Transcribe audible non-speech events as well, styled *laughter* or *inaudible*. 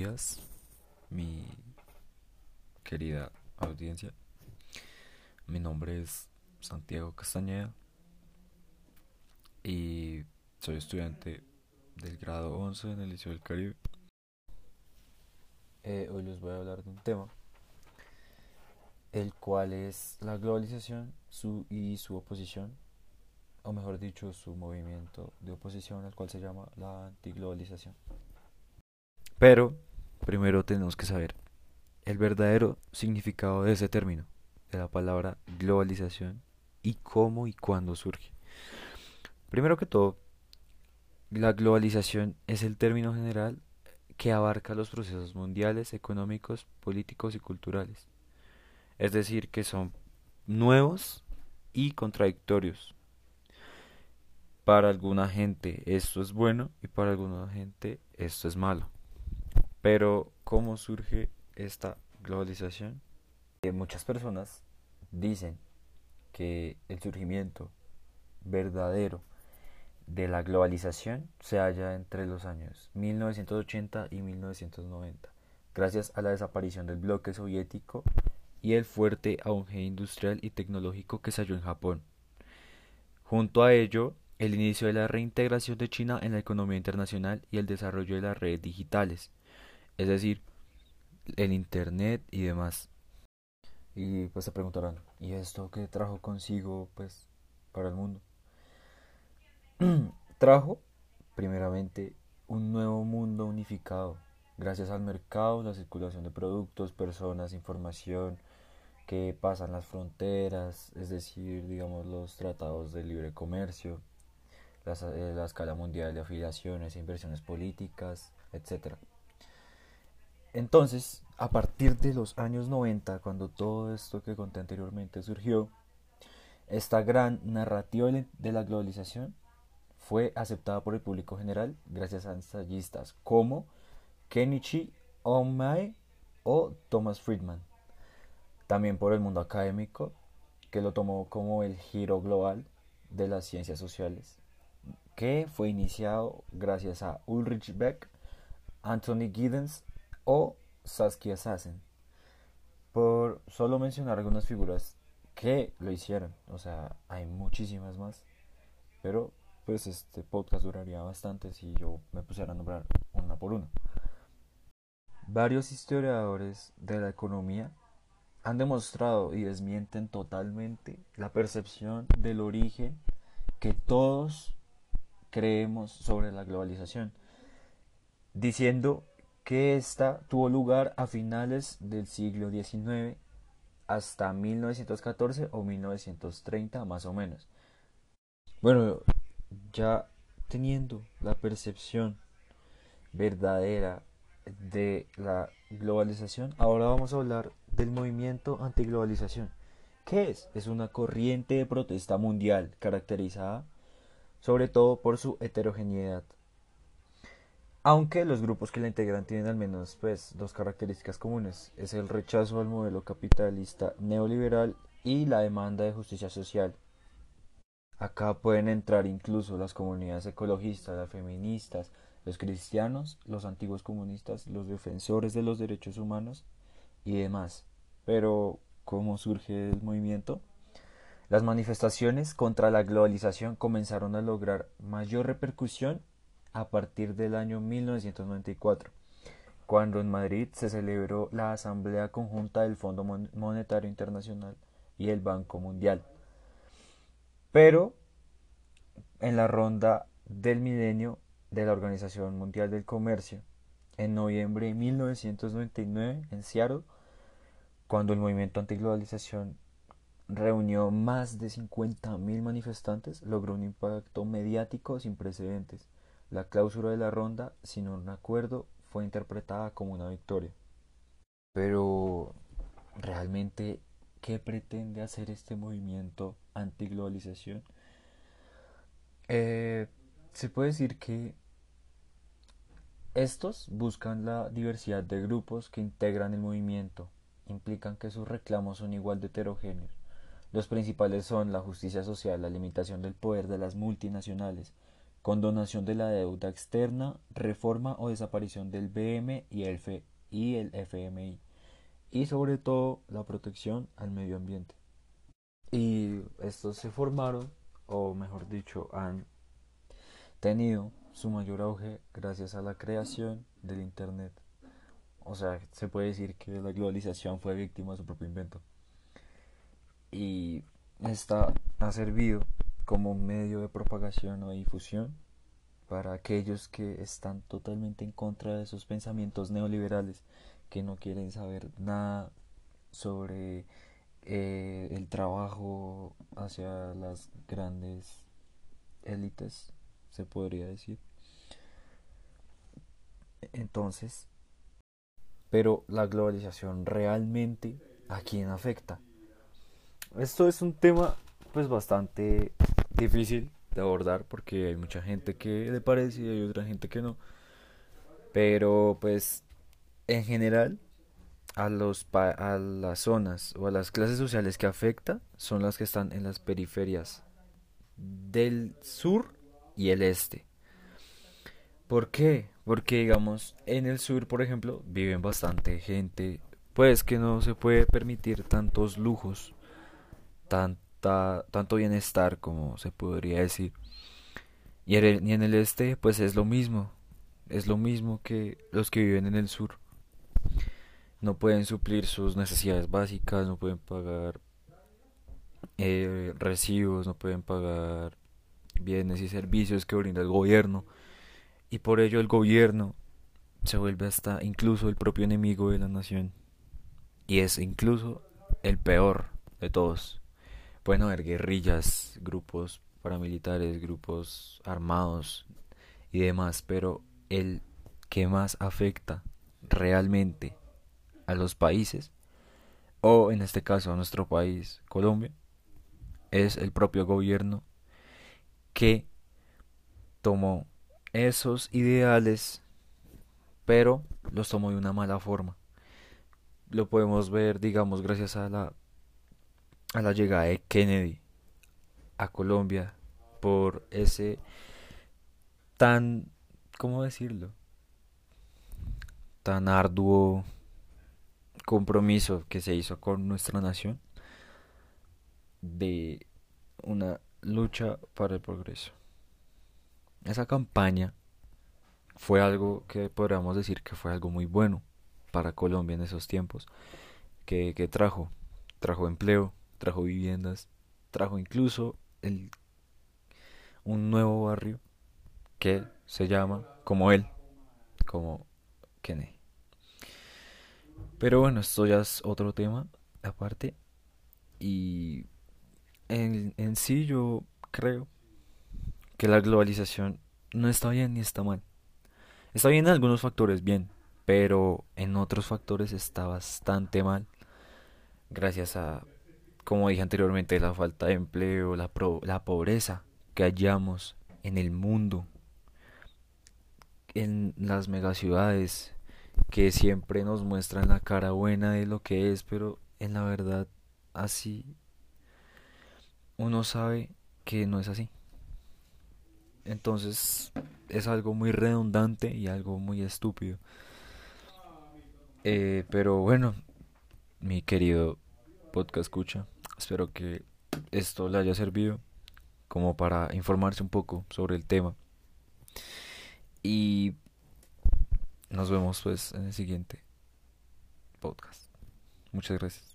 días, mi querida audiencia. Mi nombre es Santiago Castañeda y soy estudiante del grado 11 en el Liceo del Caribe. Eh, hoy les voy a hablar de un tema, el cual es la globalización y su oposición, o mejor dicho, su movimiento de oposición, al cual se llama la antiglobalización. Pero primero tenemos que saber el verdadero significado de ese término, de la palabra globalización y cómo y cuándo surge. Primero que todo, la globalización es el término general que abarca los procesos mundiales, económicos, políticos y culturales. Es decir, que son nuevos y contradictorios. Para alguna gente esto es bueno y para alguna gente esto es malo. Pero, ¿cómo surge esta globalización? Muchas personas dicen que el surgimiento verdadero de la globalización se halla entre los años 1980 y 1990, gracias a la desaparición del bloque soviético y el fuerte auge industrial y tecnológico que se halló en Japón. Junto a ello, el inicio de la reintegración de China en la economía internacional y el desarrollo de las redes digitales, es decir, el Internet y demás. Y pues se preguntarán, ¿y esto qué trajo consigo pues para el mundo? *clears throat* trajo primeramente un nuevo mundo unificado, gracias al mercado, la circulación de productos, personas, información que pasan las fronteras, es decir, digamos los tratados de libre comercio, eh, la escala mundial de afiliaciones e inversiones políticas, etc. Entonces, a partir de los años 90, cuando todo esto que conté anteriormente surgió, esta gran narrativa de la globalización fue aceptada por el público general gracias a ensayistas como Kenichi Omae o Thomas Friedman. También por el mundo académico, que lo tomó como el giro global de las ciencias sociales, que fue iniciado gracias a Ulrich Beck, Anthony Giddens o Saskia Sassen. Por solo mencionar algunas figuras que lo hicieron. O sea, hay muchísimas más. Pero pues este podcast duraría bastante si yo me pusiera a nombrar una por una. Varios historiadores de la economía han demostrado y desmienten totalmente la percepción del origen que todos creemos sobre la globalización, diciendo que esta tuvo lugar a finales del siglo XIX hasta 1914 o 1930 más o menos. Bueno, ya teniendo la percepción verdadera de la globalización, ahora vamos a hablar del movimiento antiglobalización. ¿Qué es? Es una corriente de protesta mundial caracterizada sobre todo por su heterogeneidad aunque los grupos que la integran tienen al menos pues dos características comunes, es el rechazo al modelo capitalista neoliberal y la demanda de justicia social. Acá pueden entrar incluso las comunidades ecologistas, las feministas, los cristianos, los antiguos comunistas, los defensores de los derechos humanos y demás. Pero, ¿cómo surge el movimiento? Las manifestaciones contra la globalización comenzaron a lograr mayor repercusión a partir del año 1994, cuando en Madrid se celebró la Asamblea Conjunta del Fondo Monetario Internacional y el Banco Mundial. Pero en la ronda del milenio de la Organización Mundial del Comercio, en noviembre de 1999 en Seattle, cuando el movimiento antiglobalización reunió más de 50.000 manifestantes, logró un impacto mediático sin precedentes. La cláusula de la ronda, sin un acuerdo, fue interpretada como una victoria. Pero, ¿realmente qué pretende hacer este movimiento antiglobalización? Eh, se puede decir que estos buscan la diversidad de grupos que integran el movimiento, implican que sus reclamos son igual de heterogéneos. Los principales son la justicia social, la limitación del poder de las multinacionales, condonación de la deuda externa, reforma o desaparición del BM y el, y FMI, y sobre todo la protección al medio ambiente. Y estos se formaron, o mejor dicho, han tenido su mayor auge gracias a la creación del Internet. O sea, se puede decir que la globalización fue víctima de su propio invento. Y esta ha servido como medio de propagación o difusión para aquellos que están totalmente en contra de esos pensamientos neoliberales, que no quieren saber nada sobre eh, el trabajo hacia las grandes élites, se podría decir. Entonces, pero la globalización realmente a quién afecta. Esto es un tema pues bastante difícil de abordar porque hay mucha gente que le parece y hay otra gente que no. Pero pues en general a los a las zonas o a las clases sociales que afecta son las que están en las periferias del sur y el este. ¿Por qué? Porque digamos, en el sur, por ejemplo, viven bastante gente, pues que no se puede permitir tantos lujos, tanto bienestar como se podría decir. Y en, el, este, pues es lo mismo, es lo mismo que los que viven en el sur. No pueden suplir sus necesidades básicas, no pueden pagar eh, recibos, no pueden pagar bienes y servicios que brinda el gobierno y por ello el gobierno se vuelve hasta incluso el propio enemigo de la nación y es incluso el peor de todos. Pueden haber guerrillas, grupos paramilitares, grupos armados y demás, pero el que más afecta realmente a los países, o en este caso a nuestro país, Colombia, es el propio gobierno que tomó esos ideales, pero los tomó de una mala forma. Lo podemos ver, digamos, gracias a la, a la llegada de Kennedy a Colombia por ese tan, ¿cómo decirlo? Tan arduo compromiso que se hizo con nuestra nación de una lucha para el progreso. Esa campaña fue algo que podríamos decir que fue algo muy bueno para Colombia en esos tiempos, que, que trajo, trajo empleo, trajo viviendas, trajo incluso el, un nuevo barrio que se llama como él, como Kennedy. Pero bueno, esto ya es otro tema aparte. Y en, en sí yo creo que la globalización no está bien ni está mal. Está bien en algunos factores, bien, pero en otros factores está bastante mal. Gracias a, como dije anteriormente, la falta de empleo, la, la pobreza que hallamos en el mundo, en las megaciudades, que siempre nos muestran la cara buena de lo que es, pero en la verdad así uno sabe que no es así. Entonces es algo muy redundante y algo muy estúpido. Eh, pero bueno, mi querido podcast escucha, espero que esto le haya servido como para informarse un poco sobre el tema. Y nos vemos pues en el siguiente podcast. Muchas gracias.